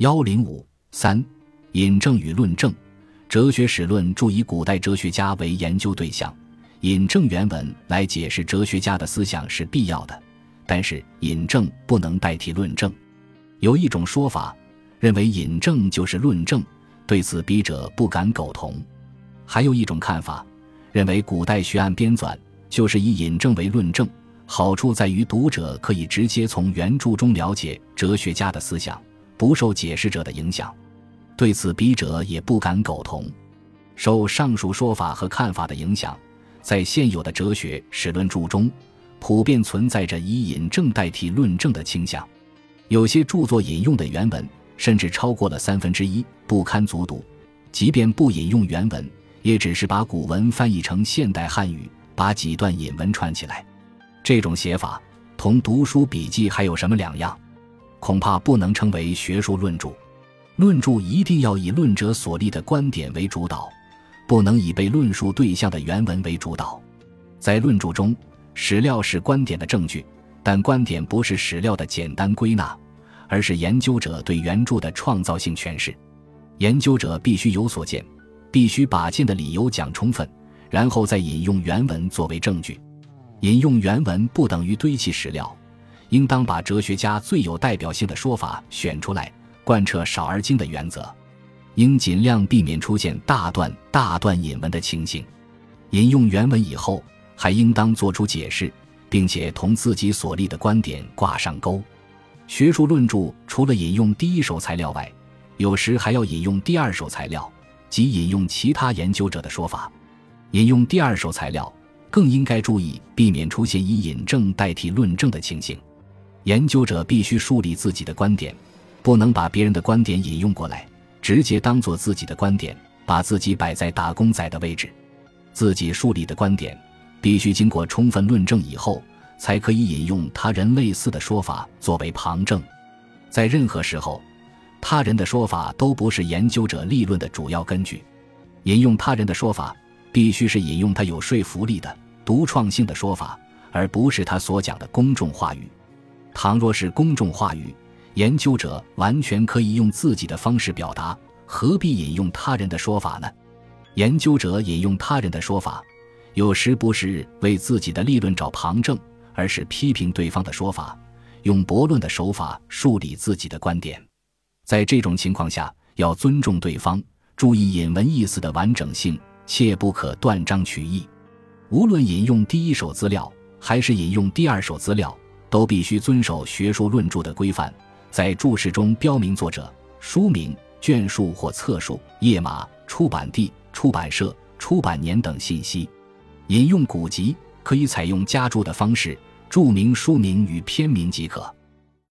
幺零五三引证与论证，哲学史论注以古代哲学家为研究对象，引证原文来解释哲学家的思想是必要的，但是引证不能代替论证。有一种说法认为引证就是论证，对此笔者不敢苟同；还有一种看法认为古代学案编纂就是以引证为论证，好处在于读者可以直接从原著中了解哲学家的思想。不受解释者的影响，对此笔者也不敢苟同。受上述说法和看法的影响，在现有的哲学史论著中，普遍存在着以引证代替论证的倾向。有些著作引用的原文甚至超过了三分之一，不堪卒读。即便不引用原文，也只是把古文翻译成现代汉语，把几段引文串起来。这种写法同读书笔记还有什么两样？恐怕不能称为学术论著，论著一定要以论者所立的观点为主导，不能以被论述对象的原文为主导。在论著中，史料是观点的证据，但观点不是史料的简单归纳，而是研究者对原著的创造性诠释。研究者必须有所见，必须把见的理由讲充分，然后再引用原文作为证据。引用原文不等于堆砌史料。应当把哲学家最有代表性的说法选出来，贯彻少而精的原则。应尽量避免出现大段大段引文的情形。引用原文以后，还应当做出解释，并且同自己所立的观点挂上钩。学术论著除了引用第一手材料外，有时还要引用第二手材料，即引用其他研究者的说法。引用第二手材料，更应该注意避免出现以引证代替论证的情形。研究者必须树立自己的观点，不能把别人的观点引用过来，直接当做自己的观点，把自己摆在打工仔的位置。自己树立的观点必须经过充分论证以后，才可以引用他人类似的说法作为旁证。在任何时候，他人的说法都不是研究者立论的主要根据。引用他人的说法，必须是引用他有说服力的、独创性的说法，而不是他所讲的公众话语。倘若是公众话语，研究者完全可以用自己的方式表达，何必引用他人的说法呢？研究者引用他人的说法，有时不是为自己的立论找旁证，而是批评对方的说法，用驳论的手法树立自己的观点。在这种情况下，要尊重对方，注意引文意思的完整性，切不可断章取义。无论引用第一手资料，还是引用第二手资料。都必须遵守学术论著的规范，在注释中标明作者、书名、卷数或册数、页码、出版地、出版社、出版年等信息。引用古籍可以采用加注的方式，注明书名与篇名即可。